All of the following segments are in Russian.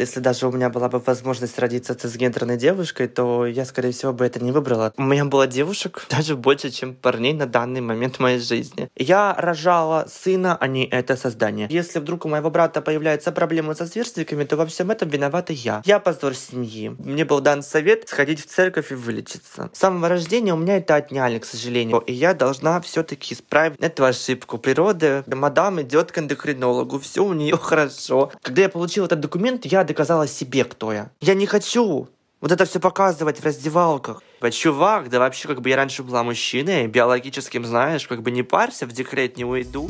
Если даже у меня была бы возможность родиться цисгендерной девушкой, то я, скорее всего, бы это не выбрала. У меня было девушек даже больше, чем парней на данный момент в моей жизни. Я рожала сына, а не это создание. Если вдруг у моего брата появляются проблемы со сверстниками, то во всем этом виновата я. Я позор семьи. Мне был дан совет сходить в церковь и вылечиться. С самого рождения у меня это отняли, к сожалению. И я должна все-таки исправить эту ошибку. Природа, мадам идет к эндокринологу, все у нее хорошо. Когда я получил этот документ, я доказала себе, кто я. Я не хочу вот это все показывать в раздевалках. Чувак, да вообще, как бы я раньше была мужчиной, биологическим, знаешь, как бы не парься, в декрет не уйду.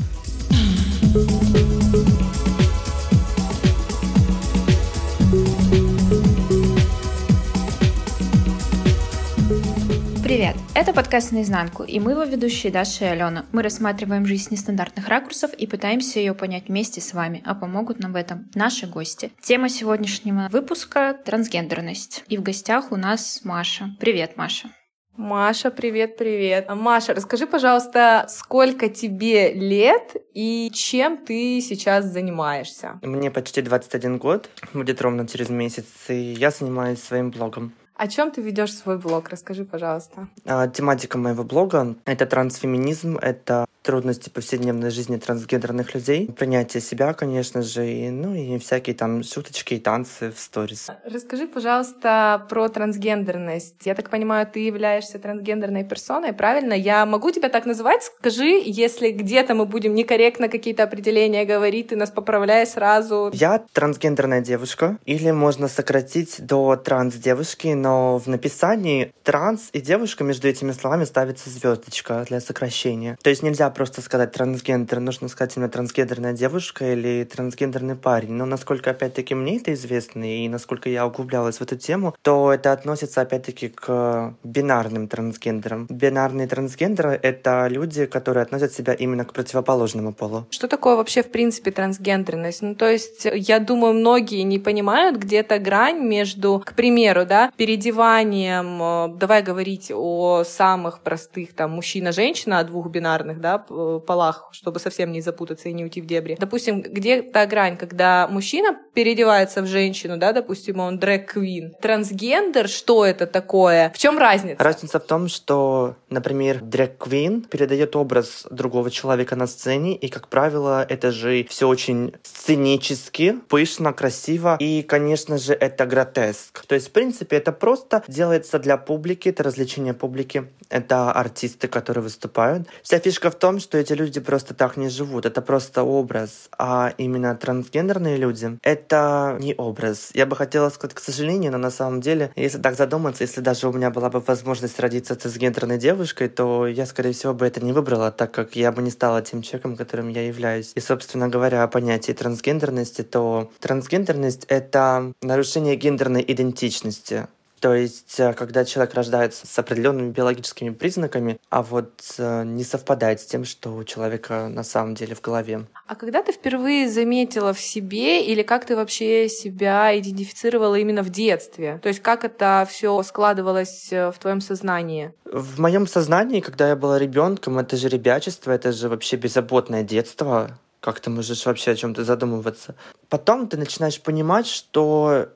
Привет! Это подкаст «Наизнанку», и мы его ведущие Даша и Алена. Мы рассматриваем жизнь с нестандартных ракурсов и пытаемся ее понять вместе с вами, а помогут нам в этом наши гости. Тема сегодняшнего выпуска — трансгендерность. И в гостях у нас Маша. Привет, Маша. Маша, привет, привет. Маша, расскажи, пожалуйста, сколько тебе лет и чем ты сейчас занимаешься? Мне почти 21 год, будет ровно через месяц, и я занимаюсь своим блогом. О чем ты ведешь свой блог? Расскажи, пожалуйста. А, тематика моего блога — это трансфеминизм, это трудности повседневной жизни трансгендерных людей, принятие себя, конечно же, и, ну и всякие там шуточки и танцы в сторис. Расскажи, пожалуйста, про трансгендерность. Я так понимаю, ты являешься трансгендерной персоной, правильно? Я могу тебя так называть? Скажи, если где-то мы будем некорректно какие-то определения говорить, ты нас поправляй сразу. Я трансгендерная девушка, или можно сократить до транс-девушки, но в написании транс и девушка между этими словами ставится звездочка для сокращения. То есть нельзя просто сказать трансгендер, нужно сказать именно трансгендерная девушка или трансгендерный парень. Но насколько, опять-таки, мне это известно, и насколько я углублялась в эту тему, то это относится, опять-таки, к бинарным трансгендерам. Бинарные трансгендеры — это люди, которые относят себя именно к противоположному полу. Что такое вообще, в принципе, трансгендерность? Ну, то есть, я думаю, многие не понимают где-то грань между, к примеру, да, переодеванием, э, давай говорить о самых простых, там, мужчина-женщина, о двух бинарных, да, полах, чтобы совсем не запутаться и не уйти в дебри. Допустим, где та грань, когда мужчина переодевается в женщину, да, допустим, он дрэк-квин. Трансгендер, что это такое? В чем разница? Разница в том, что, например, дрэк-квин передает образ другого человека на сцене, и, как правило, это же все очень сценически, пышно, красиво, и, конечно же, это гротеск. То есть, в принципе, это просто делается для публики, это развлечение публики, это артисты, которые выступают. Вся фишка в том, том, что эти люди просто так не живут. Это просто образ. А именно трансгендерные люди — это не образ. Я бы хотела сказать, к сожалению, но на самом деле, если так задуматься, если даже у меня была бы возможность родиться цисгендерной девушкой, то я, скорее всего, бы это не выбрала, так как я бы не стала тем человеком, которым я являюсь. И, собственно говоря, о понятии трансгендерности, то трансгендерность — это нарушение гендерной идентичности. То есть, э, когда человек рождается с определенными биологическими признаками, а вот э, не совпадает с тем, что у человека на самом деле в голове. А когда ты впервые заметила в себе или как ты вообще себя идентифицировала именно в детстве? То есть как это все складывалось э, в твоем сознании? В моем сознании, когда я была ребенком, это же ребячество, это же вообще беззаботное детство. Как ты можешь вообще о чем-то задумываться? Потом ты начинаешь понимать, что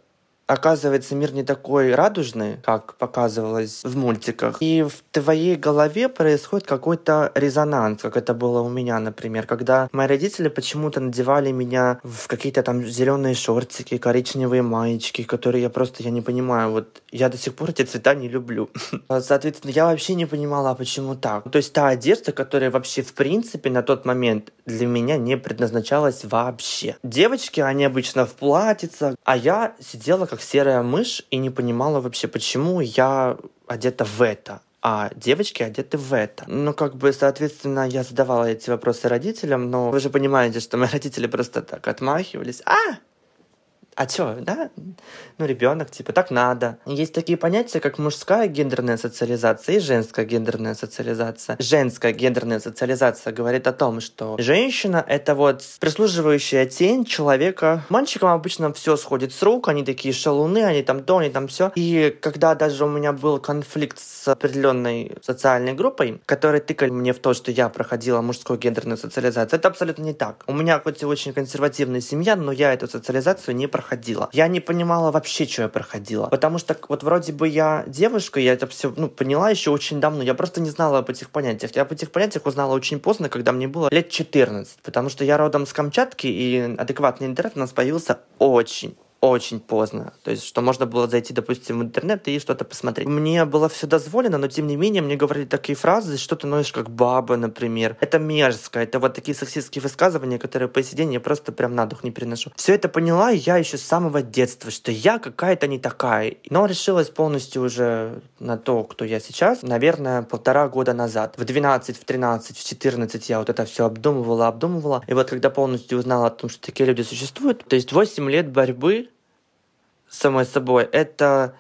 оказывается, мир не такой радужный, как показывалось в мультиках. И в твоей голове происходит какой-то резонанс, как это было у меня, например, когда мои родители почему-то надевали меня в какие-то там зеленые шортики, коричневые маечки, которые я просто, я не понимаю, вот я до сих пор эти цвета не люблю. Соответственно, я вообще не понимала, почему так. То есть та одежда, которая вообще в принципе на тот момент для меня не предназначалась вообще. Девочки, они обычно в платьицах, а я сидела как серая мышь и не понимала вообще, почему я одета в это а девочки одеты в это. Ну, как бы, соответственно, я задавала эти вопросы родителям, но вы же понимаете, что мои родители просто так отмахивались. А, а чё, да? Ну, ребенок, типа, так надо. Есть такие понятия, как мужская гендерная социализация и женская гендерная социализация. Женская гендерная социализация говорит о том, что женщина — это вот прислуживающая тень человека. Мальчикам обычно все сходит с рук, они такие шалуны, они там то, они там все. И когда даже у меня был конфликт с определенной социальной группой, которые тыкали мне в то, что я проходила мужскую гендерную социализацию, это абсолютно не так. У меня хоть и очень консервативная семья, но я эту социализацию не проходила проходила. Я не понимала вообще, что я проходила. Потому что вот вроде бы я девушка, я это все ну, поняла еще очень давно. Я просто не знала об этих понятиях. Я об этих понятиях узнала очень поздно, когда мне было лет 14. Потому что я родом с Камчатки, и адекватный интернет у нас появился очень очень поздно. То есть, что можно было зайти, допустим, в интернет и что-то посмотреть. Мне было все дозволено, но тем не менее мне говорили такие фразы, что ты ноешь как баба, например. Это мерзко. Это вот такие сексистские высказывания, которые по сей день я просто прям на дух не переношу. Все это поняла я еще с самого детства, что я какая-то не такая. Но решилась полностью уже на то, кто я сейчас, наверное, полтора года назад. В 12, в 13, в 14 я вот это все обдумывала, обдумывала. И вот когда полностью узнала о том, что такие люди существуют, то есть 8 лет борьбы самой собой, это,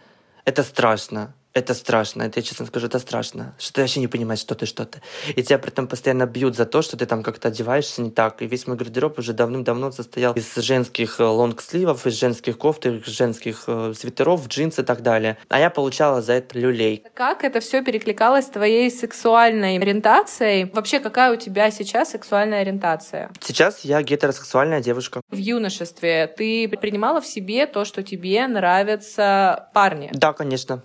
это страшно. Это страшно, это я честно скажу, это страшно. Что ты вообще не понимаешь, что ты, что ты. И тебя при этом постоянно бьют за то, что ты там как-то одеваешься не так. И весь мой гардероб уже давным-давно состоял из женских э, лонгсливов, из женских кофт, из женских э, свитеров, джинс и так далее. А я получала за это люлей. Как это все перекликалось с твоей сексуальной ориентацией? Вообще, какая у тебя сейчас сексуальная ориентация? Сейчас я гетеросексуальная девушка. В юношестве ты принимала в себе то, что тебе нравятся парни? Да, конечно.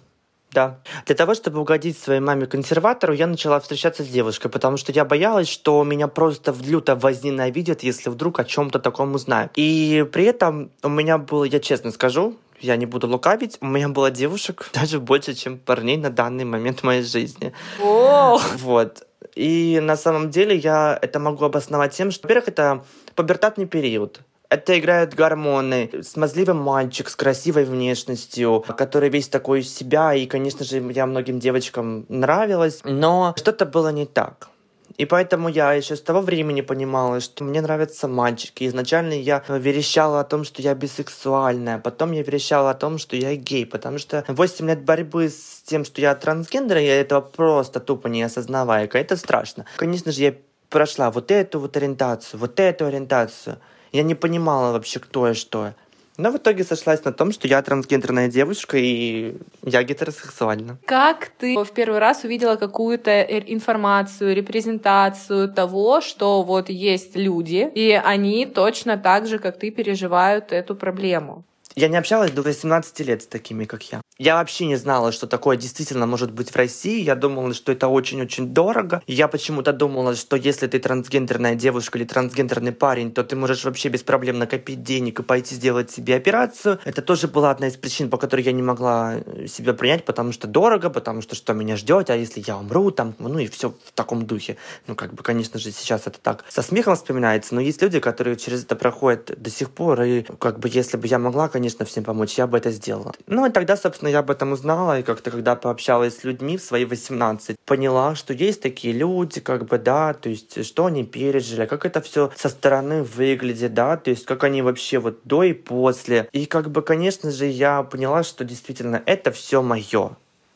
Да. Для того, чтобы угодить своей маме-консерватору, я начала встречаться с девушкой, потому что я боялась, что меня просто в люто возненавидят, если вдруг о чем-то таком узнаю. И при этом у меня было, я честно скажу, я не буду лукавить, у меня было девушек даже больше, чем парней на данный момент в моей жизни. О! Вот. И на самом деле я это могу обосновать тем, что, во-первых, это пубертатный период. Это играют гормоны. Смазливый мальчик с красивой внешностью, который весь такой из себя. И, конечно же, я многим девочкам нравилась. Но что-то было не так. И поэтому я еще с того времени понимала, что мне нравятся мальчики. Изначально я верещала о том, что я бисексуальная. Потом я верещала о том, что я гей. Потому что 8 лет борьбы с тем, что я трансгендер, я этого просто тупо не осознавая. Это страшно. Конечно же, я прошла вот эту вот ориентацию, вот эту ориентацию. Я не понимала вообще, кто я, что. Но в итоге сошлась на том, что я трансгендерная девушка и я гетеросексуальна. Как ты в первый раз увидела какую-то информацию, репрезентацию того, что вот есть люди, и они точно так же, как ты, переживают эту проблему? Я не общалась до 18 лет с такими, как я. Я вообще не знала, что такое действительно может быть в России. Я думала, что это очень-очень дорого. Я почему-то думала, что если ты трансгендерная девушка или трансгендерный парень, то ты можешь вообще без проблем накопить денег и пойти сделать себе операцию. Это тоже была одна из причин, по которой я не могла э, себя принять, потому что дорого, потому что что меня ждет, а если я умру, там, ну и все в таком духе. Ну, как бы, конечно же, сейчас это так со смехом вспоминается, но есть люди, которые через это проходят до сих пор, и как бы, если бы я могла, конечно, всем помочь, я бы это сделала. Ну, и тогда, собственно, собственно, я об этом узнала, и как-то, когда пообщалась с людьми в свои 18, поняла, что есть такие люди, как бы, да, то есть, что они пережили, как это все со стороны выглядит, да, то есть, как они вообще вот до и после. И, как бы, конечно же, я поняла, что действительно это все мое.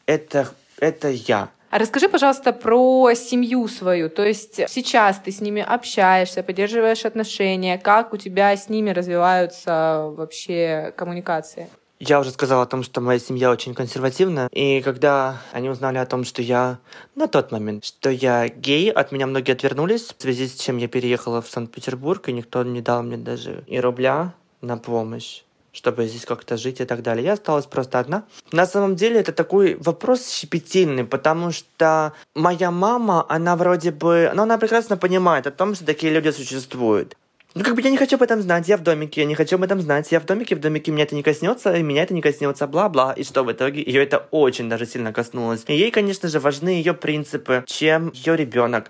Это, это я. А расскажи, пожалуйста, про семью свою. То есть сейчас ты с ними общаешься, поддерживаешь отношения. Как у тебя с ними развиваются вообще коммуникации? Я уже сказала о том, что моя семья очень консервативная, и когда они узнали о том, что я на тот момент, что я гей, от меня многие отвернулись, в связи с чем я переехала в Санкт-Петербург, и никто не дал мне даже и рубля на помощь чтобы здесь как-то жить и так далее. Я осталась просто одна. На самом деле это такой вопрос щепетильный, потому что моя мама, она вроде бы, ну, она прекрасно понимает о том, что такие люди существуют. Ну, как бы я не хочу об этом знать, я в домике, я не хочу об этом знать, я в домике, в домике меня это не коснется, и меня это не коснется, бла-бла. И что в итоге? Ее это очень даже сильно коснулось. И ей, конечно же, важны ее принципы, чем ее ребенок.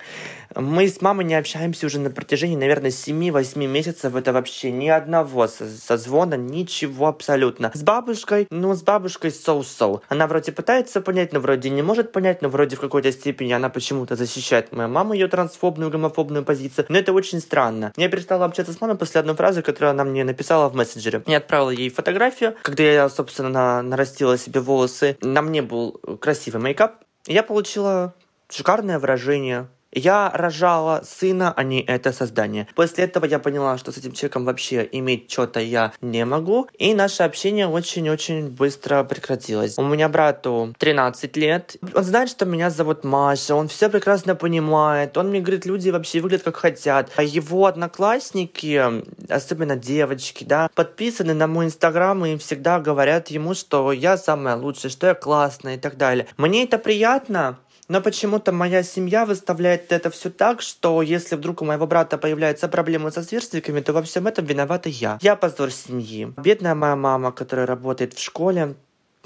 Мы с мамой не общаемся уже на протяжении, наверное, 7-8 месяцев. Это вообще ни одного созвона, ничего абсолютно. С бабушкой, ну, с бабушкой соу-соу. Она вроде пытается понять, но вроде не может понять, но вроде в какой-то степени она почему-то защищает мою маму, ее трансфобную, гомофобную позицию. Но это очень странно. Я перестала общаться с мамой после одной фразы, которую она мне написала в мессенджере. Я отправила ей фотографию, когда я, собственно, нарастила себе волосы. На мне был красивый мейкап. Я получила шикарное выражение Я рожала сына, а не это создание. После этого я поняла, что с этим человеком вообще иметь что-то я не могу. И наше общение очень-очень быстро прекратилось. У меня брату 13 лет. Он знает, что меня зовут Маша. Он все прекрасно понимает. Он мне говорит, люди вообще выглядят как хотят. А его одноклассники, особенно девочки, да, подписаны на мой инстаграм и всегда говорят ему, что я самая лучшая, что я классная и так далее. Мне это приятно, но почему-то моя семья выставляет это все так, что если вдруг у моего брата появляются проблемы со сверстниками, то во всем этом виновата я. Я позор семьи. Бедная моя мама, которая работает в школе,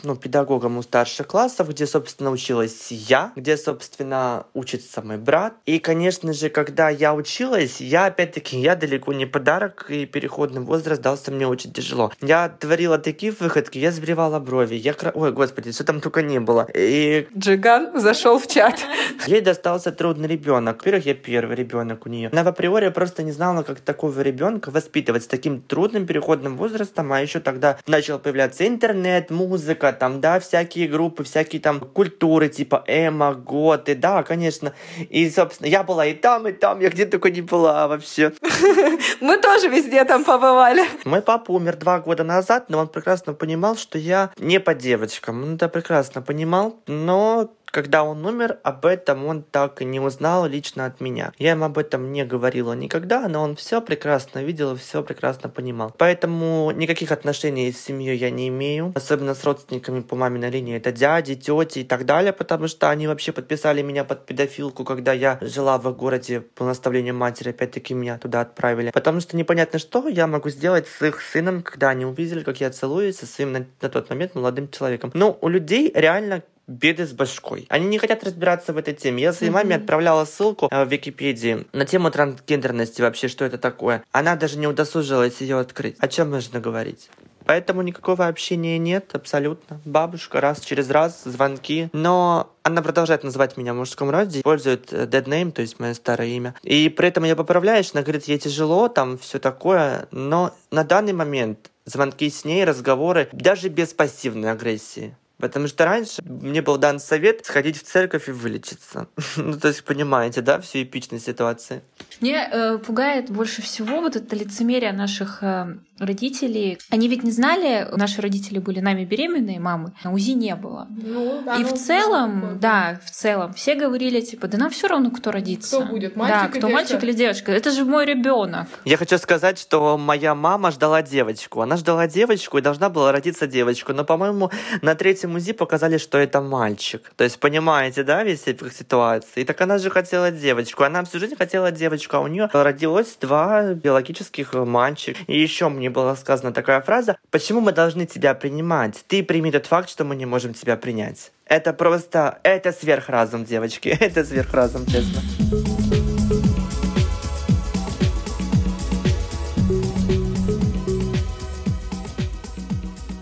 ну, педагогом у старших классов, где, собственно, училась я, где, собственно, учится мой брат. И, конечно же, когда я училась, я, опять-таки, я далеко не подарок, и переходный возраст дался мне очень тяжело. Я творила такие выходки, я сбривала брови, я... Кра... Ой, господи, что там только не было. И... Джиган зашел в чат. Ей достался трудный ребенок. Во-первых, я первый ребенок у нее. Она в априори просто не знала, как такого ребенка воспитывать с таким трудным переходным возрастом, а еще тогда начал появляться интернет, музыка, там, да, всякие группы, всякие там культуры, типа эмо, готы, да, конечно. И, собственно, я была и там, и там, я где только не была вообще. Мы тоже везде там побывали. Мой папа умер два года назад, но он прекрасно понимал, что я не по девочкам. Он это прекрасно понимал, но когда он умер, об этом он так и не узнал лично от меня. Я ему об этом не говорила никогда, но он все прекрасно видел и все прекрасно понимал. Поэтому никаких отношений с семьей я не имею, особенно с родственниками по маминой линии. Это дяди, тети и так далее, потому что они вообще подписали меня под педофилку, когда я жила в городе по наставлению матери, опять-таки меня туда отправили. Потому что непонятно, что я могу сделать с их сыном, когда они увидели, как я целуюсь со своим на, на тот момент молодым человеком. Ну, у людей реально беды с башкой. Они не хотят разбираться в этой теме. Я своей mm-hmm. маме отправляла ссылку э, в Википедии на тему трансгендерности вообще, что это такое. Она даже не удосужилась ее открыть. О чем можно говорить? Поэтому никакого общения нет, абсолютно. Бабушка раз через раз, звонки. Но она продолжает называть меня в мужском роде, использует э, dead name, то есть мое старое имя. И при этом я поправляешь, она говорит, ей тяжело, там все такое. Но на данный момент звонки с ней, разговоры, даже без пассивной агрессии. Потому что раньше мне был дан совет сходить в церковь и вылечиться. ну, то есть, понимаете, да, всю эпичность ситуации. Мне э, пугает больше всего вот это лицемерие наших э, родителей. Они ведь не знали, наши родители были нами беременные, мамы, а УЗИ не было. Ну, да, и в целом, такое. да, в целом, все говорили, типа, да нам все равно, кто родится. Кто будет, мальчик Да, кто мальчик или девочка. Это же мой ребенок. Я хочу сказать, что моя мама ждала девочку. Она ждала девочку и должна была родиться девочку. Но, по-моему, на третьем УЗИ показали, что это мальчик. То есть, понимаете, да, весь эпик ситуации. И так она же хотела девочку. Она всю жизнь хотела девочку, а у нее родилось два биологических мальчика. И еще мне была сказана такая фраза, почему мы должны тебя принимать? Ты прими тот факт, что мы не можем тебя принять. Это просто, это сверхразум, девочки. Это сверхразум, честно.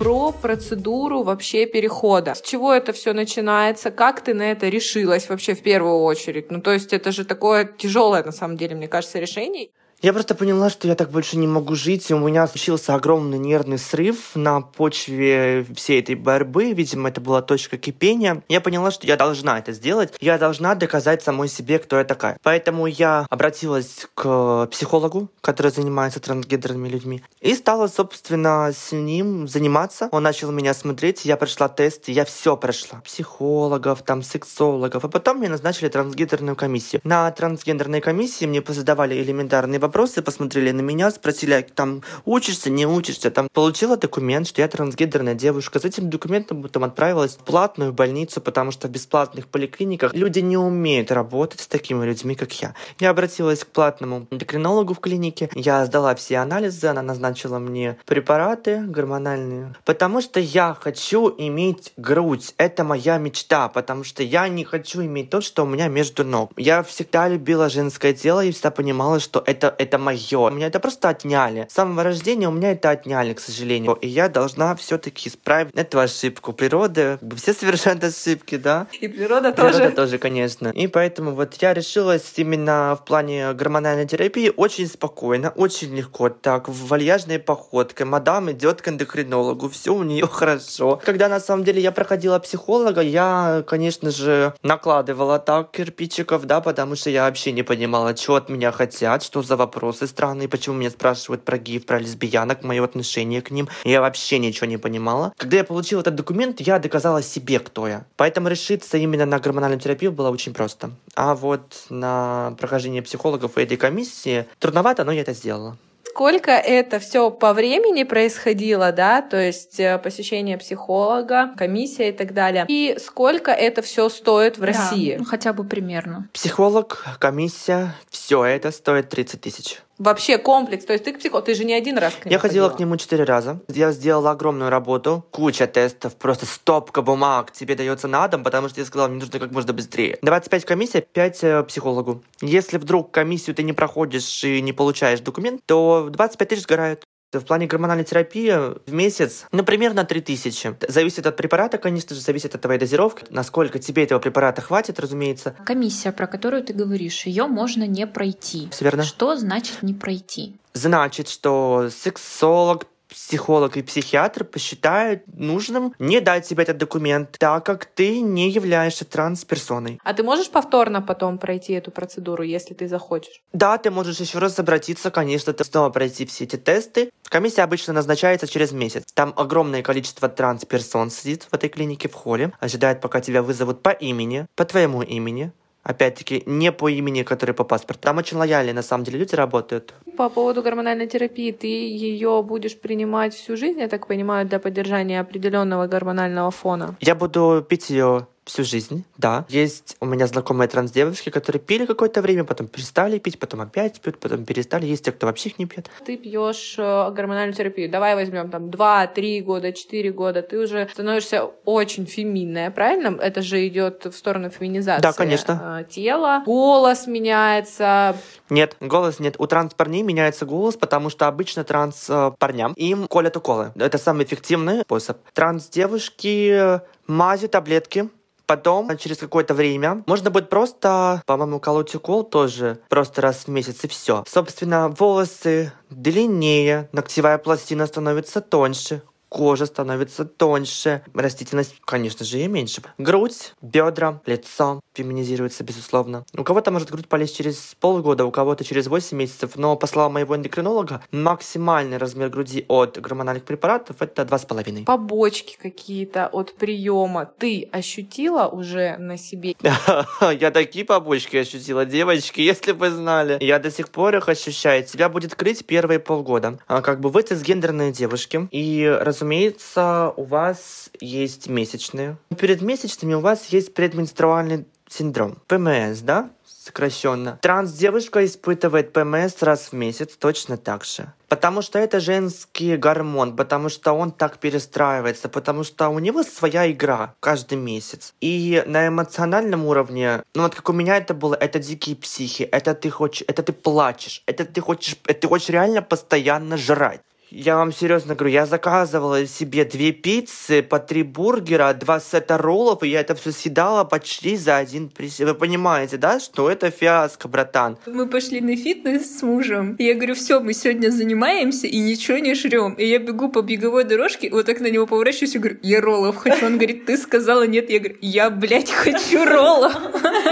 про процедуру вообще перехода. С чего это все начинается? Как ты на это решилась вообще в первую очередь? Ну, то есть это же такое тяжелое, на самом деле, мне кажется, решение. Я просто поняла, что я так больше не могу жить, и у меня случился огромный нервный срыв на почве всей этой борьбы. Видимо, это была точка кипения. Я поняла, что я должна это сделать. Я должна доказать самой себе, кто я такая. Поэтому я обратилась к психологу, который занимается трансгендерными людьми, и стала, собственно, с ним заниматься. Он начал меня смотреть, я прошла тест, я все прошла. Психологов, там, сексологов. А потом мне назначили трансгендерную комиссию. На трансгендерной комиссии мне позадавали элементарные вопросы вопросы, посмотрели на меня, спросили, там, учишься, не учишься, там, получила документ, что я трансгендерная девушка. С этим документом потом отправилась в платную больницу, потому что в бесплатных поликлиниках люди не умеют работать с такими людьми, как я. Я обратилась к платному эндокринологу в клинике, я сдала все анализы, она назначила мне препараты гормональные, потому что я хочу иметь грудь. Это моя мечта, потому что я не хочу иметь то, что у меня между ног. Я всегда любила женское тело и всегда понимала, что это это мое. У меня это просто отняли. С самого рождения у меня это отняли, к сожалению. И я должна все-таки исправить эту ошибку. Природа, все совершают ошибки, да? И природа тоже. Природа тоже, конечно. И поэтому вот я решилась именно в плане гормональной терапии очень спокойно, очень легко, так, вальяжной походкой. Мадам идет к эндокринологу, все у нее хорошо. Когда на самом деле я проходила психолога, я, конечно же, накладывала так кирпичиков, да, потому что я вообще не понимала, что от меня хотят, что за вопросы странные, почему меня спрашивают про геев, про лесбиянок, мое отношение к ним. Я вообще ничего не понимала. Когда я получила этот документ, я доказала себе, кто я. Поэтому решиться именно на гормональную терапию было очень просто. А вот на прохождение психологов и этой комиссии трудновато, но я это сделала сколько это все по времени происходило, да, то есть э, посещение психолога, комиссия и так далее, и сколько это все стоит в да, России? Ну, хотя бы примерно. Психолог, комиссия, все это стоит 30 тысяч. Вообще комплекс. То есть ты к психологу, ты же не один раз к нему Я ходила, ходила к нему четыре раза. Я сделала огромную работу, куча тестов, просто стопка бумаг тебе дается на дом, потому что я сказала, мне нужно как можно быстрее. 25 комиссия, 5 э, психологу. Если вдруг комиссию ты не проходишь и не получаешь документ, то 25 тысяч сгорают. В плане гормональной терапии в месяц, ну, примерно 3000. Зависит от препарата, конечно же, зависит от твоей дозировки, насколько тебе этого препарата хватит, разумеется. Комиссия, про которую ты говоришь, ее можно не пройти. Все верно. Что значит не пройти? Значит, что сексолог, психолог и психиатр посчитают нужным не дать тебе этот документ, так как ты не являешься трансперсоной. А ты можешь повторно потом пройти эту процедуру, если ты захочешь? Да, ты можешь еще раз обратиться, конечно, ты снова пройти все эти тесты. Комиссия обычно назначается через месяц. Там огромное количество трансперсон сидит в этой клинике в холле, ожидает, пока тебя вызовут по имени, по твоему имени, Опять-таки, не по имени, который по паспорту. Там очень лояльные, на самом деле, люди работают. По поводу гормональной терапии, ты ее будешь принимать всю жизнь, я так понимаю, для поддержания определенного гормонального фона? Я буду пить ее всю жизнь, да. Есть у меня знакомые транс-девушки, которые пили какое-то время, потом перестали пить, потом опять пьют, потом перестали. Есть те, кто вообще их не пьет. Ты пьешь э, гормональную терапию. Давай возьмем там 2-3 года, 4 года. Ты уже становишься очень феминная, правильно? Это же идет в сторону феминизации. Да, конечно. Э, тела. Голос меняется. Нет, голос нет. У транс-парней меняется голос, потому что обычно транс-парням им колят уколы. Это самый эффективный способ. Транс-девушки мази, таблетки, Потом, через какое-то время, можно будет просто, по-моему, колоть укол тоже просто раз в месяц и все. Собственно, волосы длиннее, ногтевая пластина становится тоньше, кожа становится тоньше, растительность, конечно же, и меньше. Грудь, бедра, лицо феминизируется, безусловно. У кого-то может грудь полезть через полгода, у кого-то через 8 месяцев, но, по словам моего эндокринолога, максимальный размер груди от гормональных препаратов это 2,5. Побочки какие-то от приема ты ощутила уже на себе? Я такие побочки ощутила, девочки, если бы знали. Я до сих пор их ощущаю. Тебя будет крыть первые полгода. А как бы вы цисгендерные девушки, и, раз разумеется, у вас есть месячные. Перед месячными у вас есть предменструальный синдром. ПМС, да? сокращенно. Транс-девушка испытывает ПМС раз в месяц точно так же. Потому что это женский гормон, потому что он так перестраивается, потому что у него своя игра каждый месяц. И на эмоциональном уровне, ну вот как у меня это было, это дикие психи, это ты хочешь, это ты плачешь, это ты хочешь, это ты хочешь реально постоянно жрать. Я вам серьезно говорю, я заказывала себе две пиццы, по три бургера, два сета роллов, и я это все съедала почти за один присед. Вы понимаете, да, что это фиаско, братан? Мы пошли на фитнес с мужем, и я говорю, все, мы сегодня занимаемся и ничего не жрем. И я бегу по беговой дорожке, вот так на него поворачиваюсь и говорю, я роллов хочу. Он говорит, ты сказала нет. Я говорю, я, блядь, хочу роллов.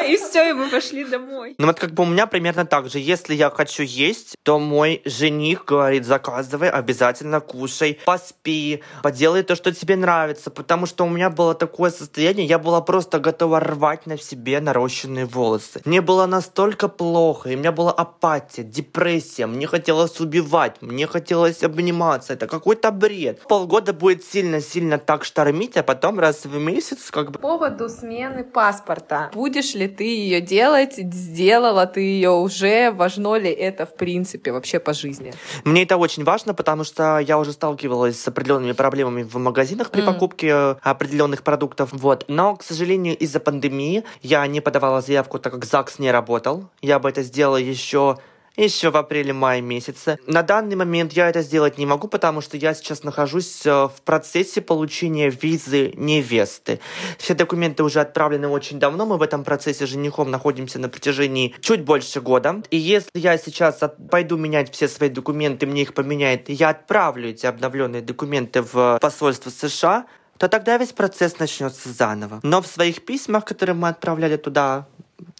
И все, и мы пошли домой. Ну вот как бы у меня примерно так же. Если я хочу есть, то мой жених говорит, заказывай, обязательно кушай, поспи, поделай то, что тебе нравится, потому что у меня было такое состояние, я была просто готова рвать на себе нарощенные волосы. Мне было настолько плохо, и у меня была апатия, депрессия, мне хотелось убивать, мне хотелось обниматься, это какой-то бред. Полгода будет сильно-сильно так штормить, а потом раз в месяц как бы... По поводу смены паспорта. Будешь ли ты ее делать? Сделала ты ее уже? Важно ли это в принципе вообще по жизни? Мне это очень важно, потому потому что я уже сталкивалась с определенными проблемами в магазинах при mm. покупке определенных продуктов. Вот. Но, к сожалению, из-за пандемии я не подавала заявку, так как ЗАГС не работал. Я бы это сделала еще еще в апреле-мае месяце. На данный момент я это сделать не могу, потому что я сейчас нахожусь э, в процессе получения визы невесты. Все документы уже отправлены очень давно, мы в этом процессе женихом находимся на протяжении чуть больше года. И если я сейчас пойду менять все свои документы, мне их поменяет, я отправлю эти обновленные документы в посольство США, то тогда весь процесс начнется заново. Но в своих письмах, которые мы отправляли туда,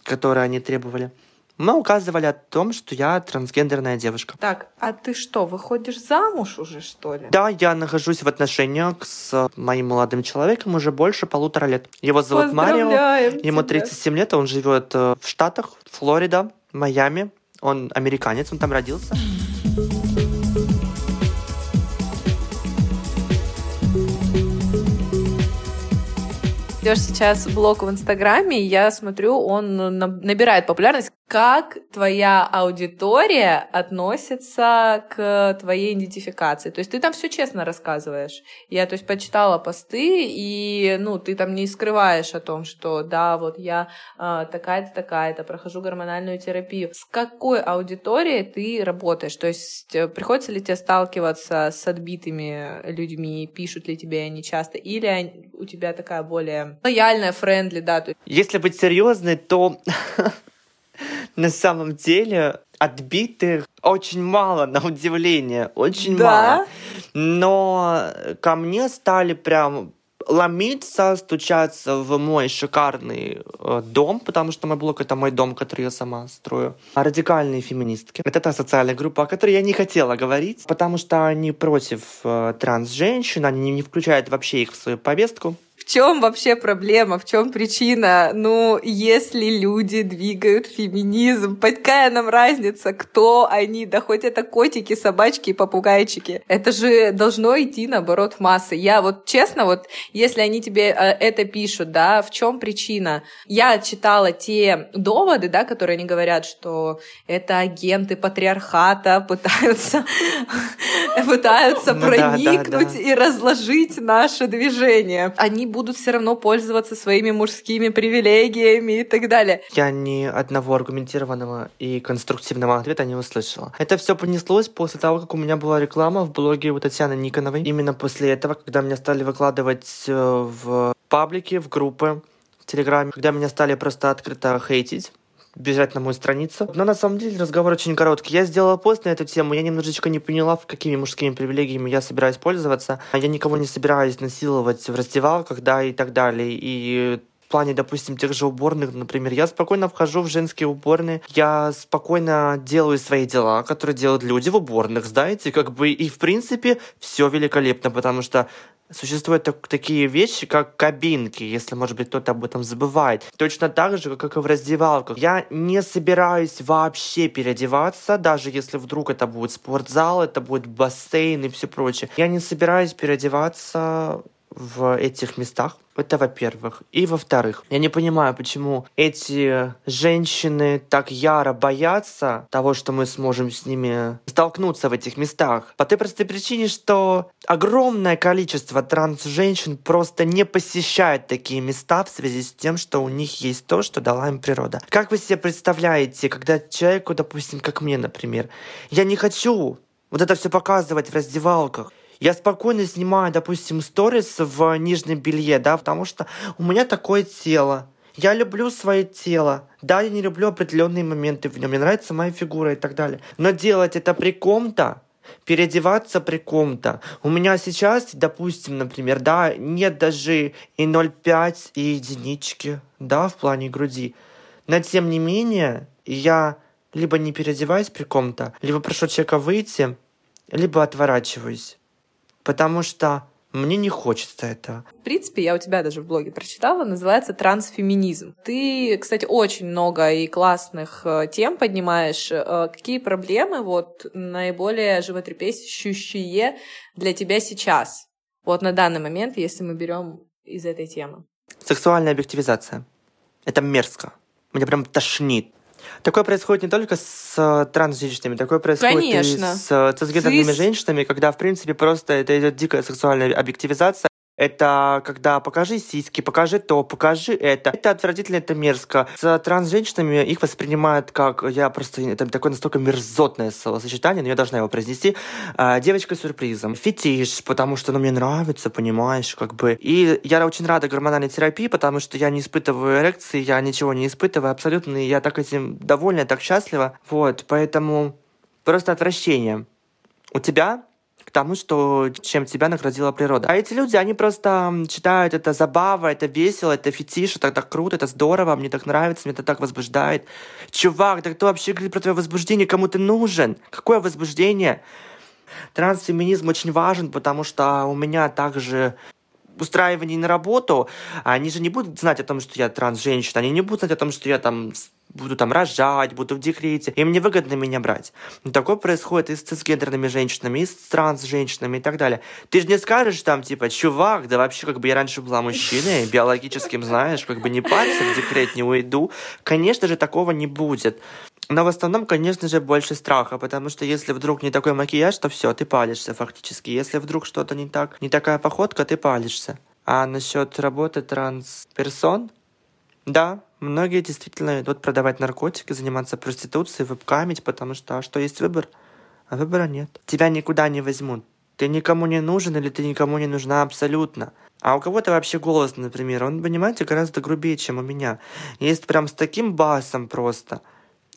которые они требовали, мы указывали о том, что я трансгендерная девушка. Так, а ты что, выходишь замуж уже, что ли? Да, я нахожусь в отношениях с моим молодым человеком уже больше полутора лет. Его зовут Марио, ему 37 лет, он живет э, в Штатах, Флорида, Майами. Он американец, он там родился. Идешь сейчас блог в Инстаграме, и я смотрю, он набирает популярность как твоя аудитория относится к твоей идентификации. То есть ты там все честно рассказываешь. Я, то есть, почитала посты, и, ну, ты там не скрываешь о том, что, да, вот я э, такая-то, такая-то, прохожу гормональную терапию. С какой аудиторией ты работаешь? То есть э, приходится ли тебе сталкиваться с отбитыми людьми, пишут ли тебе они часто, или у тебя такая более лояльная, френдли, да? Если быть серьезной, то на самом деле отбитых очень мало, на удивление, очень да? мало. Но ко мне стали прям ломиться, стучаться в мой шикарный э, дом, потому что мой блог — это мой дом, который я сама строю. А радикальные феминистки. Это та социальная группа, о которой я не хотела говорить, потому что они против э, транс-женщин, они не включают вообще их в свою повестку чем вообще проблема, в чем причина? Ну, если люди двигают феминизм, какая нам разница, кто они? Да хоть это котики, собачки и попугайчики. Это же должно идти, наоборот, в массы. Я вот честно, вот если они тебе э, это пишут, да, в чем причина? Я читала те доводы, да, которые они говорят, что это агенты патриархата пытаются, пытаются ну проникнуть и разложить наше движение. Они будут все равно пользоваться своими мужскими привилегиями и так далее. Я ни одного аргументированного и конструктивного ответа не услышала. Это все понеслось после того, как у меня была реклама в блоге у Татьяны Никоновой. Именно после этого, когда меня стали выкладывать э, в паблики, в группы, в Телеграме, когда меня стали просто открыто хейтить, бежать на мою страницу. Но на самом деле разговор очень короткий. Я сделала пост на эту тему, я немножечко не поняла, какими мужскими привилегиями я собираюсь пользоваться. Я никого не собираюсь насиловать в раздевалках, да, и так далее. И плане, допустим, тех же уборных, например, я спокойно вхожу в женские уборные, я спокойно делаю свои дела, которые делают люди в уборных, знаете, как бы, и в принципе все великолепно, потому что Существуют так, такие вещи, как кабинки, если, может быть, кто-то об этом забывает. Точно так же, как и в раздевалках. Я не собираюсь вообще переодеваться, даже если вдруг это будет спортзал, это будет бассейн и все прочее. Я не собираюсь переодеваться в этих местах. Это во-первых. И во-вторых, я не понимаю, почему эти женщины так яро боятся того, что мы сможем с ними столкнуться в этих местах. По той простой причине, что огромное количество транс-женщин просто не посещает такие места в связи с тем, что у них есть то, что дала им природа. Как вы себе представляете, когда человеку, допустим, как мне, например, я не хочу вот это все показывать в раздевалках. Я спокойно снимаю, допустим, сторис в нижнем белье, да, потому что у меня такое тело. Я люблю свое тело. Да, я не люблю определенные моменты в нем. Мне нравится моя фигура и так далее. Но делать это при ком-то, переодеваться при ком-то. У меня сейчас, допустим, например, да, нет даже и 0,5 и единички, да, в плане груди. Но тем не менее, я либо не переодеваюсь при ком-то, либо прошу человека выйти, либо отворачиваюсь потому что мне не хочется этого. В принципе, я у тебя даже в блоге прочитала, называется трансфеминизм. Ты, кстати, очень много и классных э, тем поднимаешь. Э, какие проблемы вот наиболее животрепещущие для тебя сейчас? Вот на данный момент, если мы берем из этой темы. Сексуальная объективизация. Это мерзко. Мне прям тошнит. Такое происходит не только с э, транс-женщинами, такое происходит Конечно. и с э, цисгендерными Цис... женщинами, когда, в принципе, просто это идет дикая сексуальная объективизация. Это когда покажи сиськи, покажи то, покажи это. Это отвратительно, это мерзко. С транс-женщинами их воспринимают как... Я просто... Это такое настолько мерзотное словосочетание, но я должна его произнести. А, девочка сюрпризом. Фетиш, потому что ну, мне нравится, понимаешь, как бы. И я очень рада гормональной терапии, потому что я не испытываю эрекции, я ничего не испытываю абсолютно, и я так этим довольна, так счастлива. Вот, поэтому просто отвращение. У тебя к тому, что чем тебя наградила природа. А эти люди, они просто считают это забава, это весело, это фетиш, это так круто, это здорово, мне так нравится, мне это так возбуждает. Чувак, да кто вообще говорит про твое возбуждение, кому ты нужен? Какое возбуждение? Трансфеминизм очень важен, потому что у меня также устраивание на работу, они же не будут знать о том, что я транс-женщина, они не будут знать о том, что я там буду там рожать, буду в декрете, им невыгодно меня брать. такое происходит и с цисгендерными женщинами, и с транс-женщинами и так далее. Ты же не скажешь там, типа, чувак, да вообще, как бы я раньше была мужчиной, биологическим, знаешь, как бы не парься, в декрет не уйду. Конечно же, такого не будет. Но в основном, конечно же, больше страха, потому что если вдруг не такой макияж, то все, ты палишься фактически. Если вдруг что-то не так, не такая походка, ты палишься. А насчет работы транс-персон, да, многие действительно идут продавать наркотики, заниматься проституцией, вебкамить, потому что а что есть выбор? А выбора нет. Тебя никуда не возьмут. Ты никому не нужен или ты никому не нужна абсолютно. А у кого-то вообще голос, например, он, понимаете, гораздо грубее, чем у меня. Есть прям с таким басом просто –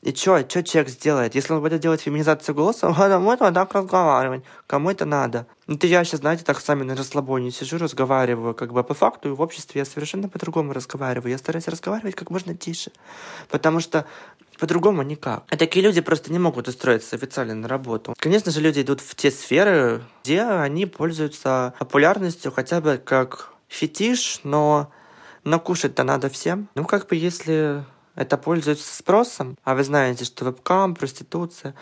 и что, что человек сделает? Если он будет делать феминизацию голоса, он будет вот так разговаривать. Кому это надо? Ну, ты я сейчас, знаете, так сами на расслабоне сижу, разговариваю, как бы по факту, и в обществе я совершенно по-другому разговариваю. Я стараюсь разговаривать как можно тише. Потому что по-другому никак. И такие люди просто не могут устроиться официально на работу. Конечно же, люди идут в те сферы, где они пользуются популярностью хотя бы как фетиш, но но кушать-то надо всем. Ну, как бы, если это пользуется спросом, а вы знаете, что вебкам, проституция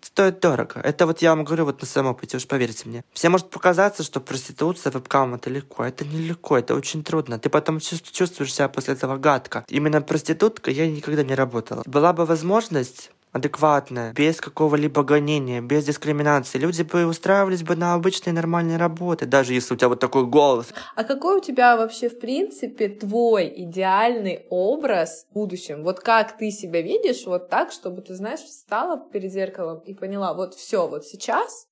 стоит дорого. Это вот я вам говорю вот на своем опыте, уж поверьте мне. Всем может показаться, что проституция, вебкам это легко. Это не легко, это очень трудно. Ты потом чувствуешь себя после этого гадко. Именно проститутка я никогда не работала. Была бы возможность адекватная, без какого-либо гонения, без дискриминации. Люди бы устраивались бы на обычные нормальные работы, даже если у тебя вот такой голос. А какой у тебя вообще, в принципе, твой идеальный образ в будущем? Вот как ты себя видишь вот так, чтобы ты, знаешь, встала перед зеркалом и поняла, вот все, вот сейчас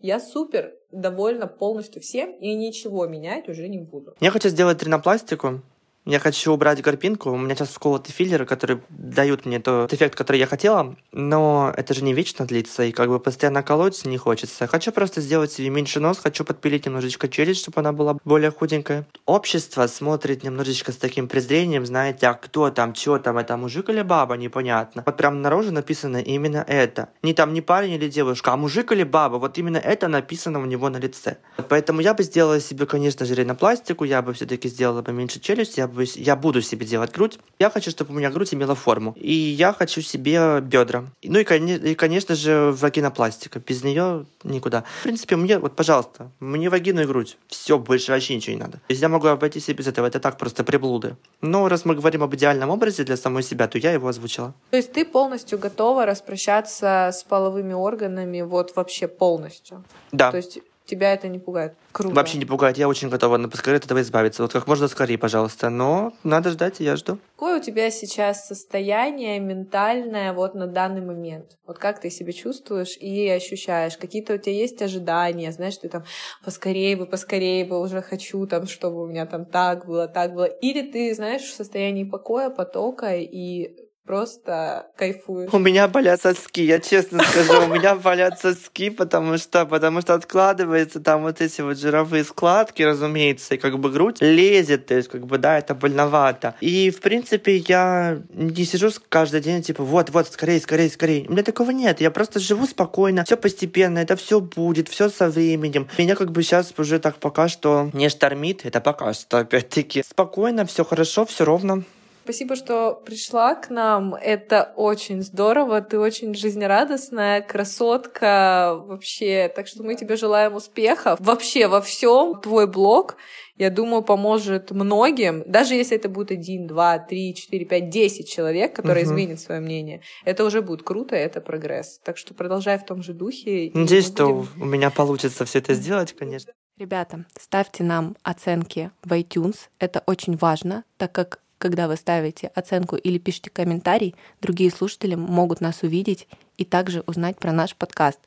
я супер довольна полностью всем и ничего менять уже не буду. Я хочу сделать ринопластику, я хочу убрать горпинку. У меня сейчас вколоты филлеры, которые дают мне тот эффект, который я хотела, но это же не вечно длится, и как бы постоянно колоть не хочется. Хочу просто сделать себе меньше нос, хочу подпилить немножечко челюсть, чтобы она была более худенькая. Общество смотрит немножечко с таким презрением, знаете, а кто там, что там, это мужик или баба, непонятно. Вот прям наружу написано именно это. Не там не парень или девушка, а мужик или баба, вот именно это написано у него на лице. Поэтому я бы сделала себе, конечно же, ринопластику, я бы все-таки сделала бы меньше челюсть, я бы бы, я буду себе делать грудь. Я хочу, чтобы у меня грудь имела форму. И я хочу себе бедра. Ну и, и конечно же, вагинопластика. Без нее никуда. В принципе, мне, вот, пожалуйста, мне вагину и грудь. Все, больше вообще ничего не надо. То есть я могу обойтись и без этого. Это так просто приблуды. Но раз мы говорим об идеальном образе для самой себя, то я его озвучила. То есть ты полностью готова распрощаться с половыми органами вот вообще полностью? Да. То есть тебя это не пугает. Круто. Вообще не пугает. Я очень готова на поскорее от этого избавиться. Вот как можно скорее, пожалуйста. Но надо ждать, и я жду. Какое у тебя сейчас состояние ментальное вот на данный момент? Вот как ты себя чувствуешь и ощущаешь? Какие-то у тебя есть ожидания? Знаешь, ты там поскорее бы, поскорее бы уже хочу там, чтобы у меня там так было, так было. Или ты, знаешь, в состоянии покоя, потока и просто кайфуешь. У меня болят соски, я честно скажу, у меня болят соски, потому что, потому что откладывается там вот эти вот жировые складки, разумеется, и как бы грудь лезет, то есть как бы, да, это больновато. И, в принципе, я не сижу каждый день, типа, вот, вот, скорее, скорее, скорее. У меня такого нет, я просто живу спокойно, все постепенно, это все будет, все со временем. Меня как бы сейчас уже так пока что не штормит, это пока что, опять-таки. Спокойно, все хорошо, все ровно. Спасибо, что пришла к нам. Это очень здорово. Ты очень жизнерадостная, красотка вообще. Так что мы тебе желаем успехов. Вообще во всем. Твой блог, я думаю, поможет многим. Даже если это будет один, два, три, четыре, пять, десять человек, которые угу. изменят свое мнение. Это уже будет круто, это прогресс. Так что продолжай в том же духе. Надеюсь, будем... что у меня получится все это сделать, конечно. Ребята, ставьте нам оценки в iTunes. Это очень важно, так как когда вы ставите оценку или пишете комментарий, другие слушатели могут нас увидеть и также узнать про наш подкаст.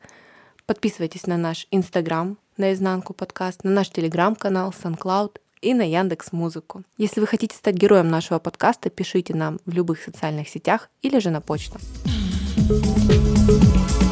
Подписывайтесь на наш Инстаграм, на изнанку подкаст, на наш Телеграм-канал, SoundCloud и на Яндекс Музыку. Если вы хотите стать героем нашего подкаста, пишите нам в любых социальных сетях или же на почту. thank you